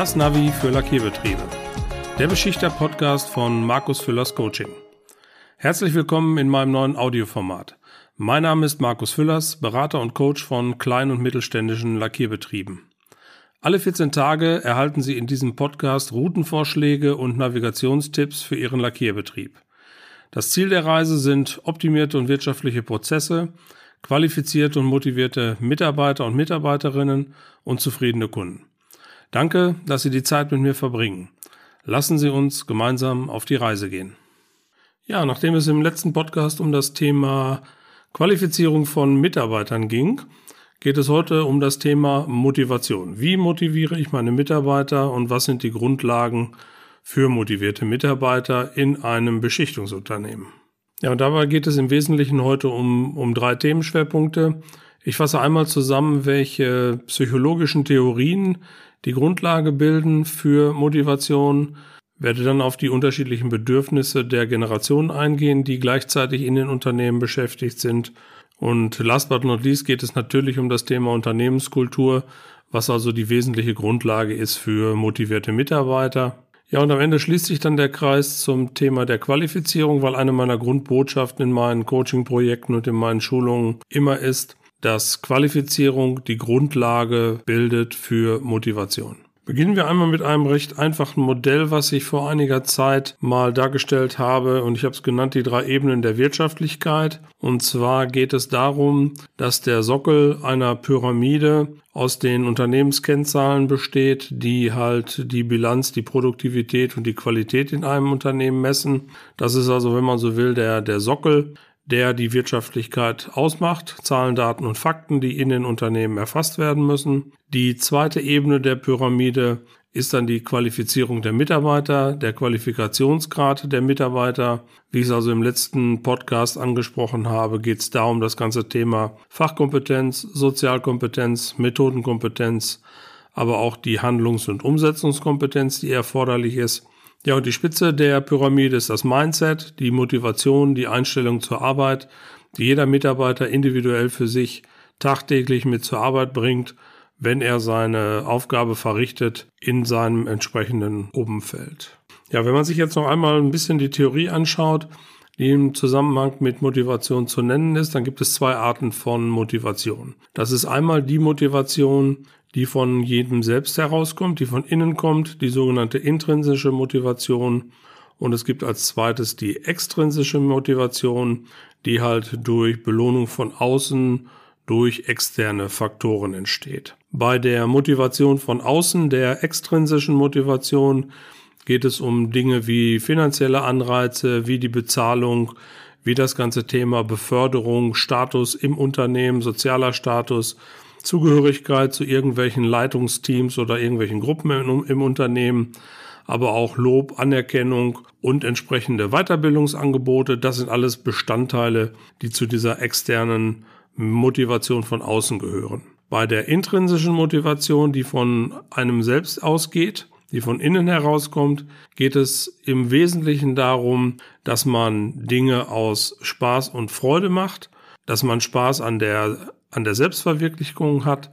Das Navi für Lackierbetriebe. Der Beschichter-Podcast von Markus Füllers Coaching. Herzlich willkommen in meinem neuen Audioformat. Mein Name ist Markus Füllers, Berater und Coach von kleinen und mittelständischen Lackierbetrieben. Alle 14 Tage erhalten Sie in diesem Podcast Routenvorschläge und Navigationstipps für Ihren Lackierbetrieb. Das Ziel der Reise sind optimierte und wirtschaftliche Prozesse, qualifizierte und motivierte Mitarbeiter und Mitarbeiterinnen und zufriedene Kunden. Danke, dass Sie die Zeit mit mir verbringen. Lassen Sie uns gemeinsam auf die Reise gehen. Ja, nachdem es im letzten Podcast um das Thema Qualifizierung von Mitarbeitern ging, geht es heute um das Thema Motivation. Wie motiviere ich meine Mitarbeiter und was sind die Grundlagen für motivierte Mitarbeiter in einem Beschichtungsunternehmen? Ja, und dabei geht es im Wesentlichen heute um, um drei Themenschwerpunkte. Ich fasse einmal zusammen, welche psychologischen Theorien die Grundlage bilden für Motivation, werde dann auf die unterschiedlichen Bedürfnisse der Generationen eingehen, die gleichzeitig in den Unternehmen beschäftigt sind. Und last but not least geht es natürlich um das Thema Unternehmenskultur, was also die wesentliche Grundlage ist für motivierte Mitarbeiter. Ja, und am Ende schließt sich dann der Kreis zum Thema der Qualifizierung, weil eine meiner Grundbotschaften in meinen Coaching-Projekten und in meinen Schulungen immer ist, dass Qualifizierung die Grundlage bildet für Motivation. Beginnen wir einmal mit einem recht einfachen Modell, was ich vor einiger Zeit mal dargestellt habe und ich habe es genannt die drei Ebenen der Wirtschaftlichkeit. Und zwar geht es darum, dass der Sockel einer Pyramide aus den Unternehmenskennzahlen besteht, die halt die Bilanz, die Produktivität und die Qualität in einem Unternehmen messen. Das ist also, wenn man so will, der, der Sockel der die Wirtschaftlichkeit ausmacht, Zahlen, Daten und Fakten, die in den Unternehmen erfasst werden müssen. Die zweite Ebene der Pyramide ist dann die Qualifizierung der Mitarbeiter, der Qualifikationsgrad der Mitarbeiter. Wie ich es also im letzten Podcast angesprochen habe, geht es darum, das ganze Thema Fachkompetenz, Sozialkompetenz, Methodenkompetenz, aber auch die Handlungs- und Umsetzungskompetenz, die erforderlich ist. Ja, und die Spitze der Pyramide ist das Mindset, die Motivation, die Einstellung zur Arbeit, die jeder Mitarbeiter individuell für sich tagtäglich mit zur Arbeit bringt, wenn er seine Aufgabe verrichtet in seinem entsprechenden Umfeld. Ja, wenn man sich jetzt noch einmal ein bisschen die Theorie anschaut, die im Zusammenhang mit Motivation zu nennen ist, dann gibt es zwei Arten von Motivation. Das ist einmal die Motivation, die von jedem selbst herauskommt, die von innen kommt, die sogenannte intrinsische Motivation. Und es gibt als zweites die extrinsische Motivation, die halt durch Belohnung von außen durch externe Faktoren entsteht. Bei der Motivation von außen, der extrinsischen Motivation, geht es um Dinge wie finanzielle Anreize, wie die Bezahlung, wie das ganze Thema Beförderung, Status im Unternehmen, sozialer Status, Zugehörigkeit zu irgendwelchen Leitungsteams oder irgendwelchen Gruppen im, im Unternehmen, aber auch Lob, Anerkennung und entsprechende Weiterbildungsangebote. Das sind alles Bestandteile, die zu dieser externen Motivation von außen gehören. Bei der intrinsischen Motivation, die von einem selbst ausgeht, die von innen herauskommt, geht es im Wesentlichen darum, dass man Dinge aus Spaß und Freude macht, dass man Spaß an der an der Selbstverwirklichung hat,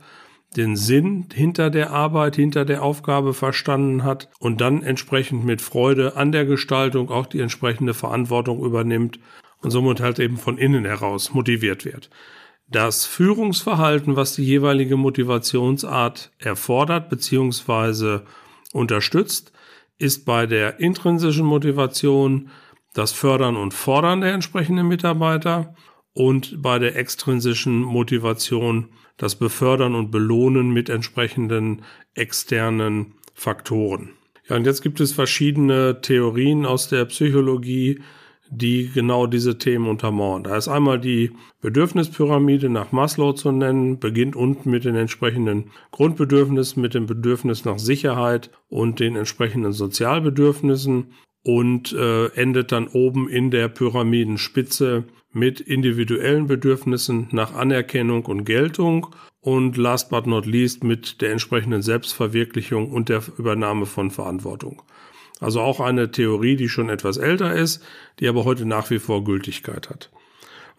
den Sinn hinter der Arbeit, hinter der Aufgabe verstanden hat und dann entsprechend mit Freude an der Gestaltung auch die entsprechende Verantwortung übernimmt und somit halt eben von innen heraus motiviert wird. Das Führungsverhalten, was die jeweilige Motivationsart erfordert bzw. unterstützt, ist bei der intrinsischen Motivation das Fördern und Fordern der entsprechenden Mitarbeiter und bei der extrinsischen Motivation das Befördern und Belohnen mit entsprechenden externen Faktoren. Ja, und jetzt gibt es verschiedene Theorien aus der Psychologie, die genau diese Themen untermauern. Da ist einmal die Bedürfnispyramide nach Maslow zu nennen, beginnt unten mit den entsprechenden Grundbedürfnissen, mit dem Bedürfnis nach Sicherheit und den entsprechenden Sozialbedürfnissen und äh, endet dann oben in der Pyramidenspitze mit individuellen Bedürfnissen nach Anerkennung und Geltung und last but not least mit der entsprechenden Selbstverwirklichung und der Übernahme von Verantwortung. Also auch eine Theorie, die schon etwas älter ist, die aber heute nach wie vor Gültigkeit hat.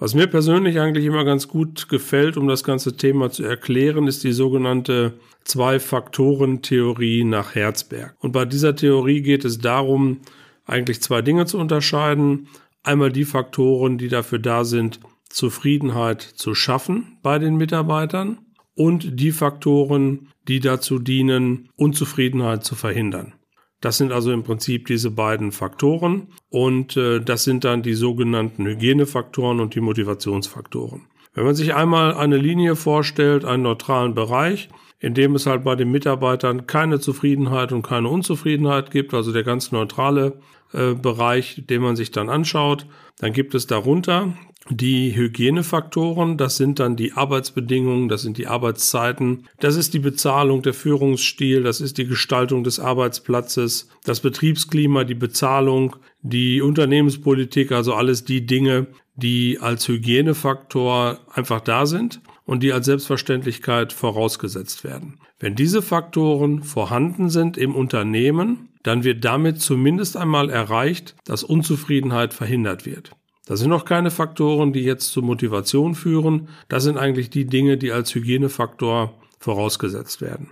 Was mir persönlich eigentlich immer ganz gut gefällt, um das ganze Thema zu erklären, ist die sogenannte Zwei-Faktoren-Theorie nach Herzberg. Und bei dieser Theorie geht es darum, eigentlich zwei Dinge zu unterscheiden. Einmal die Faktoren, die dafür da sind, Zufriedenheit zu schaffen bei den Mitarbeitern und die Faktoren, die dazu dienen, Unzufriedenheit zu verhindern. Das sind also im Prinzip diese beiden Faktoren und äh, das sind dann die sogenannten Hygienefaktoren und die Motivationsfaktoren. Wenn man sich einmal eine Linie vorstellt, einen neutralen Bereich, in dem es halt bei den Mitarbeitern keine Zufriedenheit und keine Unzufriedenheit gibt, also der ganz neutrale äh, Bereich, den man sich dann anschaut, dann gibt es darunter die Hygienefaktoren, das sind dann die Arbeitsbedingungen, das sind die Arbeitszeiten, das ist die Bezahlung, der Führungsstil, das ist die Gestaltung des Arbeitsplatzes, das Betriebsklima, die Bezahlung, die Unternehmenspolitik, also alles die Dinge, die als Hygienefaktor einfach da sind und die als Selbstverständlichkeit vorausgesetzt werden. Wenn diese Faktoren vorhanden sind im Unternehmen, dann wird damit zumindest einmal erreicht, dass Unzufriedenheit verhindert wird. Das sind noch keine Faktoren, die jetzt zur Motivation führen. Das sind eigentlich die Dinge, die als Hygienefaktor vorausgesetzt werden.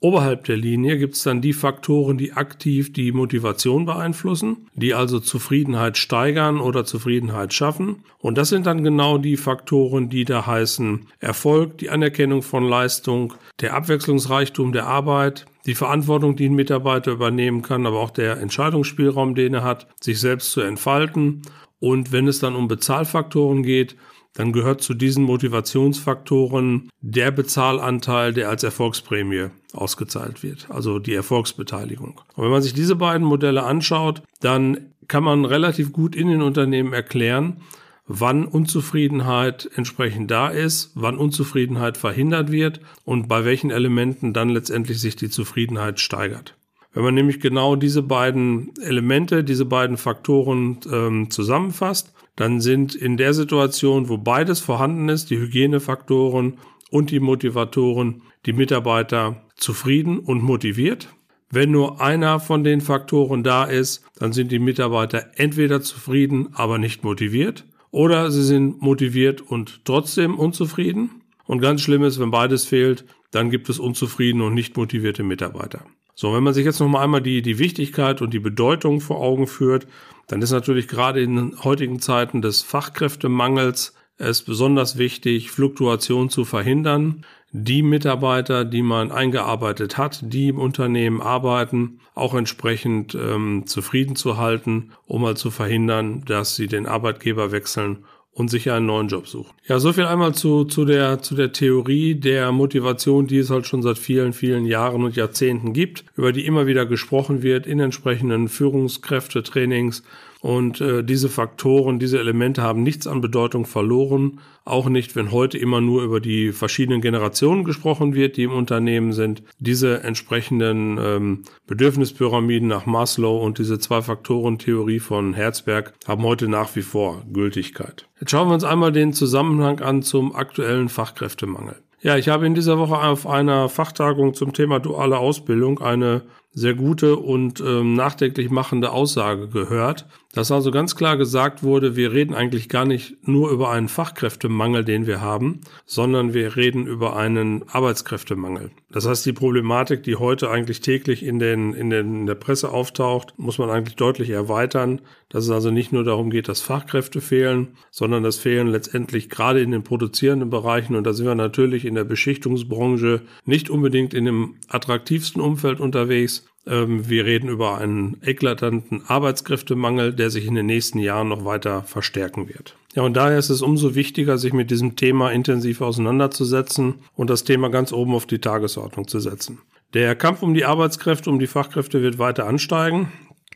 Oberhalb der Linie gibt es dann die Faktoren, die aktiv die Motivation beeinflussen, die also Zufriedenheit steigern oder Zufriedenheit schaffen. Und das sind dann genau die Faktoren, die da heißen Erfolg, die Anerkennung von Leistung, der Abwechslungsreichtum der Arbeit, die Verantwortung, die ein Mitarbeiter übernehmen kann, aber auch der Entscheidungsspielraum, den er hat, sich selbst zu entfalten und wenn es dann um Bezahlfaktoren geht, dann gehört zu diesen Motivationsfaktoren der Bezahlanteil, der als Erfolgsprämie ausgezahlt wird, also die Erfolgsbeteiligung. Und wenn man sich diese beiden Modelle anschaut, dann kann man relativ gut in den Unternehmen erklären, wann Unzufriedenheit entsprechend da ist, wann Unzufriedenheit verhindert wird und bei welchen Elementen dann letztendlich sich die Zufriedenheit steigert. Wenn man nämlich genau diese beiden Elemente, diese beiden Faktoren ähm, zusammenfasst, dann sind in der Situation, wo beides vorhanden ist, die Hygienefaktoren und die Motivatoren, die Mitarbeiter zufrieden und motiviert. Wenn nur einer von den Faktoren da ist, dann sind die Mitarbeiter entweder zufrieden, aber nicht motiviert, oder sie sind motiviert und trotzdem unzufrieden. Und ganz schlimm ist, wenn beides fehlt, dann gibt es unzufriedene und nicht motivierte Mitarbeiter. So, wenn man sich jetzt noch mal einmal die, die Wichtigkeit und die Bedeutung vor Augen führt, dann ist natürlich gerade in heutigen Zeiten des Fachkräftemangels es besonders wichtig, Fluktuation zu verhindern. Die Mitarbeiter, die man eingearbeitet hat, die im Unternehmen arbeiten, auch entsprechend ähm, zufrieden zu halten, um mal zu verhindern, dass sie den Arbeitgeber wechseln und sich einen neuen Job suchen. Ja, so viel einmal zu, zu, der, zu der Theorie der Motivation, die es halt schon seit vielen, vielen Jahren und Jahrzehnten gibt, über die immer wieder gesprochen wird in entsprechenden Führungskräftetrainings und äh, diese Faktoren, diese Elemente haben nichts an Bedeutung verloren. Auch nicht, wenn heute immer nur über die verschiedenen Generationen gesprochen wird, die im Unternehmen sind. Diese entsprechenden ähm, Bedürfnispyramiden nach Maslow und diese Zwei-Faktoren-Theorie von Herzberg haben heute nach wie vor Gültigkeit. Jetzt schauen wir uns einmal den Zusammenhang an zum aktuellen Fachkräftemangel. Ja, ich habe in dieser Woche auf einer Fachtagung zum Thema duale Ausbildung eine sehr gute und ähm, nachdenklich machende Aussage gehört, dass also ganz klar gesagt wurde, wir reden eigentlich gar nicht nur über einen Fachkräftemangel, den wir haben, sondern wir reden über einen Arbeitskräftemangel. Das heißt, die Problematik, die heute eigentlich täglich in, den, in, den, in der Presse auftaucht, muss man eigentlich deutlich erweitern, dass es also nicht nur darum geht, dass Fachkräfte fehlen, sondern das fehlen letztendlich gerade in den produzierenden Bereichen und da sind wir natürlich in der Beschichtungsbranche nicht unbedingt in dem attraktivsten Umfeld unterwegs, wir reden über einen eklatanten Arbeitskräftemangel, der sich in den nächsten Jahren noch weiter verstärken wird. Ja, und daher ist es umso wichtiger, sich mit diesem Thema intensiv auseinanderzusetzen und das Thema ganz oben auf die Tagesordnung zu setzen. Der Kampf um die Arbeitskräfte, um die Fachkräfte wird weiter ansteigen.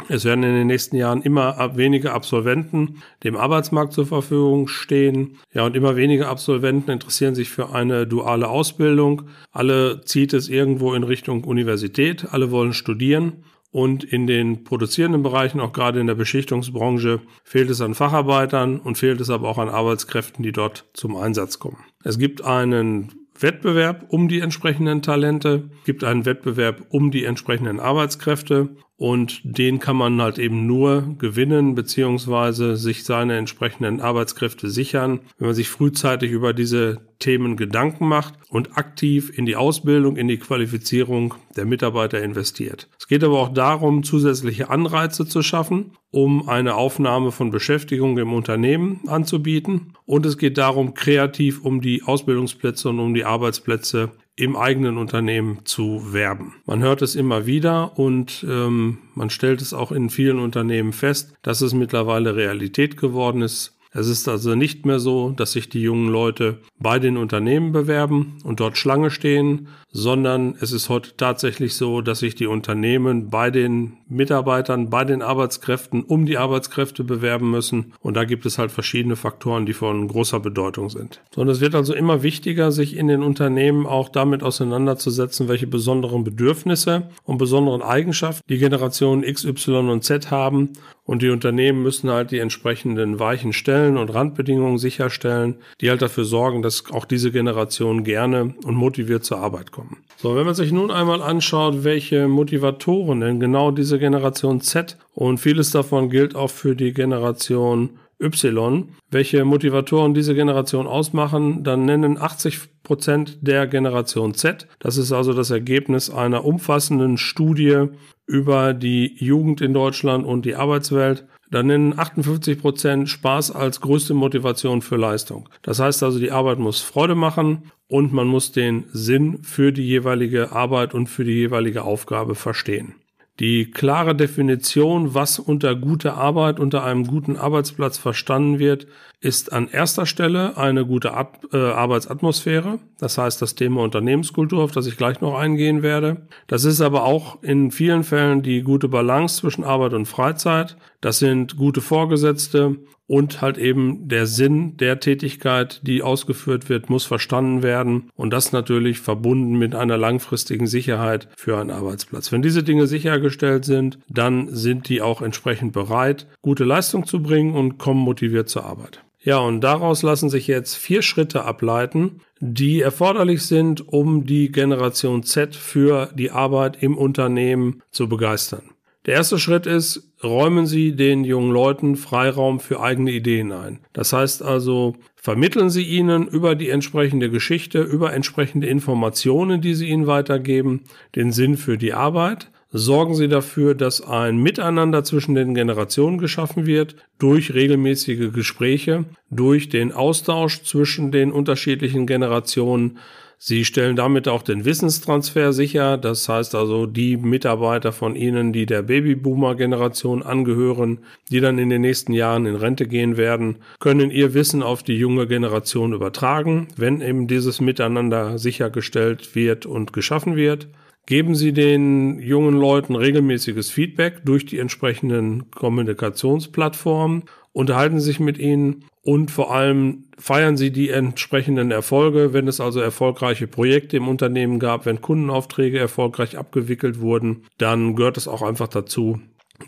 Es werden in den nächsten Jahren immer weniger Absolventen dem Arbeitsmarkt zur Verfügung stehen. Ja, und immer weniger Absolventen interessieren sich für eine duale Ausbildung. Alle zieht es irgendwo in Richtung Universität. Alle wollen studieren. Und in den produzierenden Bereichen, auch gerade in der Beschichtungsbranche, fehlt es an Facharbeitern und fehlt es aber auch an Arbeitskräften, die dort zum Einsatz kommen. Es gibt einen Wettbewerb um die entsprechenden Talente, gibt einen Wettbewerb um die entsprechenden Arbeitskräfte und den kann man halt eben nur gewinnen beziehungsweise sich seine entsprechenden Arbeitskräfte sichern, wenn man sich frühzeitig über diese Themen Gedanken macht und aktiv in die Ausbildung, in die Qualifizierung der Mitarbeiter investiert. Es geht aber auch darum, zusätzliche Anreize zu schaffen, um eine Aufnahme von Beschäftigung im Unternehmen anzubieten. Und es geht darum, kreativ um die Ausbildungsplätze und um die Arbeitsplätze im eigenen Unternehmen zu werben. Man hört es immer wieder und ähm, man stellt es auch in vielen Unternehmen fest, dass es mittlerweile Realität geworden ist. Es ist also nicht mehr so, dass sich die jungen Leute bei den Unternehmen bewerben und dort Schlange stehen, sondern es ist heute tatsächlich so, dass sich die Unternehmen bei den Mitarbeitern, bei den Arbeitskräften um die Arbeitskräfte bewerben müssen. Und da gibt es halt verschiedene Faktoren, die von großer Bedeutung sind. Und es wird also immer wichtiger, sich in den Unternehmen auch damit auseinanderzusetzen, welche besonderen Bedürfnisse und besonderen Eigenschaften die Generationen X, Y und Z haben. Und die Unternehmen müssen halt die entsprechenden weichen Stellen und Randbedingungen sicherstellen, die halt dafür sorgen, dass auch diese Generation gerne und motiviert zur Arbeit kommt kommen. So, wenn man sich nun einmal anschaut, welche Motivatoren denn genau diese Generation Z und vieles davon gilt auch für die Generation Y, welche Motivatoren diese Generation ausmachen, dann nennen 80 Prozent der Generation Z, das ist also das Ergebnis einer umfassenden Studie über die Jugend in Deutschland und die Arbeitswelt, dann nennen 58 Prozent Spaß als größte Motivation für Leistung. Das heißt also, die Arbeit muss Freude machen und man muss den Sinn für die jeweilige Arbeit und für die jeweilige Aufgabe verstehen. Die klare Definition, was unter guter Arbeit, unter einem guten Arbeitsplatz verstanden wird, ist an erster Stelle eine gute At äh, Arbeitsatmosphäre. Das heißt, das Thema Unternehmenskultur, auf das ich gleich noch eingehen werde. Das ist aber auch in vielen Fällen die gute Balance zwischen Arbeit und Freizeit. Das sind gute Vorgesetzte und halt eben der Sinn der Tätigkeit, die ausgeführt wird, muss verstanden werden und das natürlich verbunden mit einer langfristigen Sicherheit für einen Arbeitsplatz. Wenn diese Dinge sichergestellt sind, dann sind die auch entsprechend bereit, gute Leistung zu bringen und kommen motiviert zur Arbeit. Ja, und daraus lassen sich jetzt vier Schritte ableiten, die erforderlich sind, um die Generation Z für die Arbeit im Unternehmen zu begeistern. Der erste Schritt ist, räumen Sie den jungen Leuten Freiraum für eigene Ideen ein. Das heißt also, vermitteln Sie ihnen über die entsprechende Geschichte, über entsprechende Informationen, die Sie ihnen weitergeben, den Sinn für die Arbeit sorgen Sie dafür, dass ein Miteinander zwischen den Generationen geschaffen wird durch regelmäßige Gespräche, durch den Austausch zwischen den unterschiedlichen Generationen. Sie stellen damit auch den Wissenstransfer sicher. Das heißt also, die Mitarbeiter von Ihnen, die der Babyboomer-Generation angehören, die dann in den nächsten Jahren in Rente gehen werden, können ihr Wissen auf die junge Generation übertragen, wenn eben dieses Miteinander sichergestellt wird und geschaffen wird. Geben Sie den jungen Leuten regelmäßiges Feedback durch die entsprechenden Kommunikationsplattformen, unterhalten Sie sich mit ihnen und vor allem feiern Sie die entsprechenden Erfolge, wenn es also erfolgreiche Projekte im Unternehmen gab, wenn Kundenaufträge erfolgreich abgewickelt wurden, dann gehört es auch einfach dazu,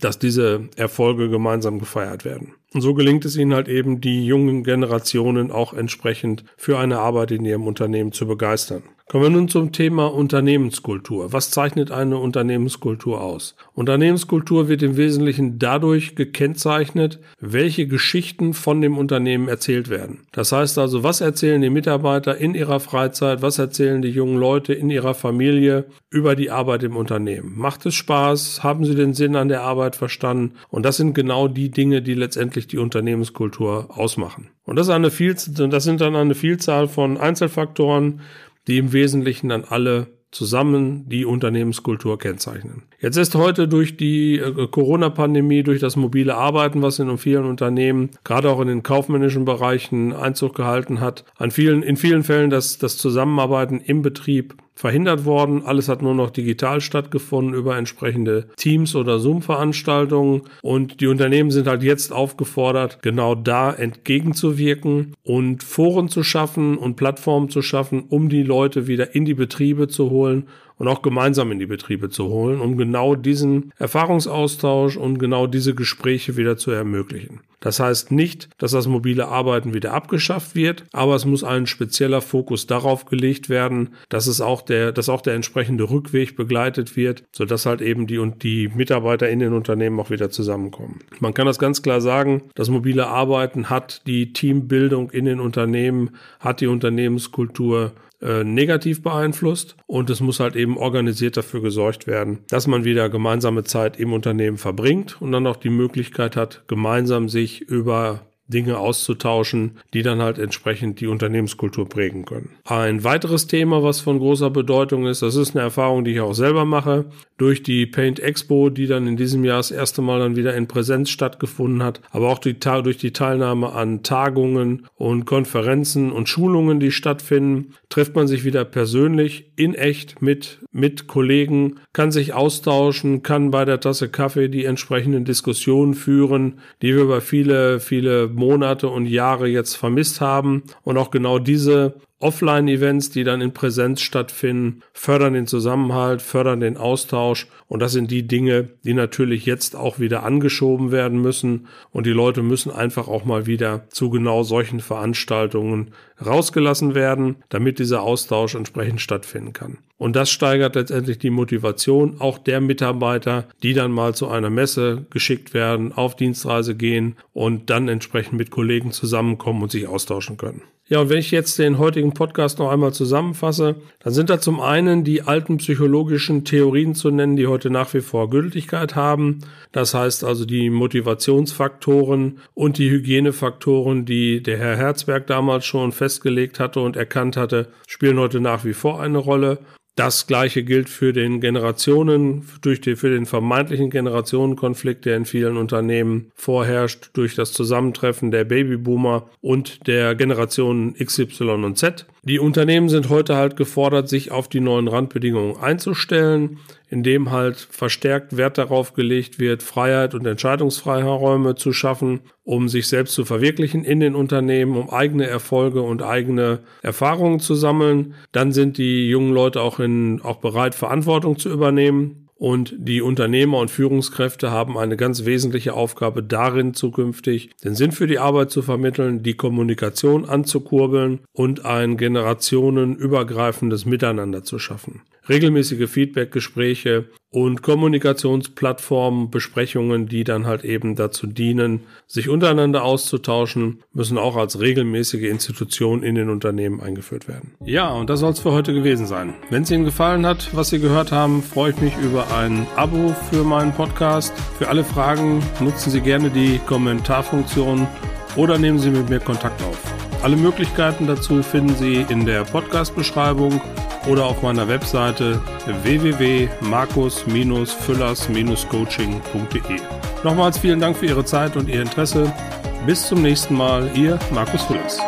dass diese Erfolge gemeinsam gefeiert werden. Und so gelingt es ihnen halt eben, die jungen Generationen auch entsprechend für eine Arbeit in ihrem Unternehmen zu begeistern. Kommen wir nun zum Thema Unternehmenskultur. Was zeichnet eine Unternehmenskultur aus? Unternehmenskultur wird im Wesentlichen dadurch gekennzeichnet, welche Geschichten von dem Unternehmen erzählt werden. Das heißt also, was erzählen die Mitarbeiter in ihrer Freizeit, was erzählen die jungen Leute in ihrer Familie über die Arbeit im Unternehmen? Macht es Spaß? Haben sie den Sinn an der Arbeit verstanden? Und das sind genau die Dinge, die letztendlich die Unternehmenskultur ausmachen. Und das, eine Vielzahl, das sind dann eine Vielzahl von Einzelfaktoren, die im Wesentlichen dann alle zusammen die Unternehmenskultur kennzeichnen. Jetzt ist heute durch die äh, Corona-Pandemie, durch das mobile Arbeiten, was in vielen Unternehmen, gerade auch in den kaufmännischen Bereichen Einzug gehalten hat, an vielen, in vielen Fällen das, das Zusammenarbeiten im Betrieb verhindert worden. Alles hat nur noch digital stattgefunden über entsprechende Teams oder Zoom-Veranstaltungen. Und die Unternehmen sind halt jetzt aufgefordert, genau da entgegenzuwirken und Foren zu schaffen und Plattformen zu schaffen, um die Leute wieder in die Betriebe zu holen und auch gemeinsam in die Betriebe zu holen, um genau diesen Erfahrungsaustausch und genau diese Gespräche wieder zu ermöglichen. Das heißt nicht, dass das mobile Arbeiten wieder abgeschafft wird, aber es muss ein spezieller Fokus darauf gelegt werden, dass es auch der, dass auch der entsprechende Rückweg begleitet wird, sodass halt eben die und die Mitarbeiter in den Unternehmen auch wieder zusammenkommen. Man kann das ganz klar sagen, das mobile Arbeiten hat die Teambildung in den Unternehmen, hat die Unternehmenskultur äh, negativ beeinflusst und es muss halt eben organisiert dafür gesorgt werden, dass man wieder gemeinsame Zeit im Unternehmen verbringt und dann auch die Möglichkeit hat, gemeinsam sich über Dinge auszutauschen, die dann halt entsprechend die Unternehmenskultur prägen können. Ein weiteres Thema, was von großer Bedeutung ist, das ist eine Erfahrung, die ich auch selber mache, durch die Paint Expo, die dann in diesem Jahr das erste Mal dann wieder in Präsenz stattgefunden hat, aber auch die, durch die Teilnahme an Tagungen und Konferenzen und Schulungen, die stattfinden, trifft man sich wieder persönlich in echt mit, mit Kollegen, kann sich austauschen, kann bei der Tasse Kaffee die entsprechenden Diskussionen führen, die wir über viele, viele Monate und Jahre jetzt vermisst haben. Und auch genau diese Offline-Events, die dann in Präsenz stattfinden, fördern den Zusammenhalt, fördern den Austausch. Und das sind die Dinge, die natürlich jetzt auch wieder angeschoben werden müssen. Und die Leute müssen einfach auch mal wieder zu genau solchen Veranstaltungen rausgelassen werden, damit dieser Austausch entsprechend stattfinden kann. Und das steigert letztendlich die Motivation auch der Mitarbeiter, die dann mal zu einer Messe geschickt werden, auf Dienstreise gehen und dann entsprechend mit Kollegen zusammenkommen und sich austauschen können. Ja, und wenn ich jetzt den heutigen Podcast noch einmal zusammenfasse, dann sind da zum einen die alten psychologischen Theorien zu nennen, die heute nach wie vor Gültigkeit haben. Das heißt also die Motivationsfaktoren und die Hygienefaktoren, die der Herr Herzberg damals schon festgelegt hatte und erkannt hatte, spielen heute nach wie vor eine Rolle. Das gleiche gilt für den Generationen, durch die, für den vermeintlichen Generationenkonflikt, der in vielen Unternehmen vorherrscht, durch das Zusammentreffen der Babyboomer und der Generationen XY und Z. Die Unternehmen sind heute halt gefordert, sich auf die neuen Randbedingungen einzustellen, indem halt verstärkt Wert darauf gelegt wird, Freiheit und Entscheidungsfreiräume zu schaffen, um sich selbst zu verwirklichen in den Unternehmen, um eigene Erfolge und eigene Erfahrungen zu sammeln. Dann sind die jungen Leute auch in, auch bereit, Verantwortung zu übernehmen und die Unternehmer und Führungskräfte haben eine ganz wesentliche Aufgabe darin, zukünftig den Sinn für die Arbeit zu vermitteln, die Kommunikation anzukurbeln und ein generationenübergreifendes Miteinander zu schaffen regelmäßige Feedbackgespräche und Kommunikationsplattformen, Besprechungen, die dann halt eben dazu dienen, sich untereinander auszutauschen, müssen auch als regelmäßige Institution in den Unternehmen eingeführt werden. Ja, und das soll es für heute gewesen sein. Wenn es Ihnen gefallen hat, was Sie gehört haben, freue ich mich über ein Abo für meinen Podcast. Für alle Fragen nutzen Sie gerne die Kommentarfunktion oder nehmen Sie mit mir Kontakt auf. Alle Möglichkeiten dazu finden Sie in der Podcast-Beschreibung oder auf meiner Webseite www.markus-füllers-coaching.de. Nochmals vielen Dank für Ihre Zeit und Ihr Interesse. Bis zum nächsten Mal, Ihr Markus Füllers.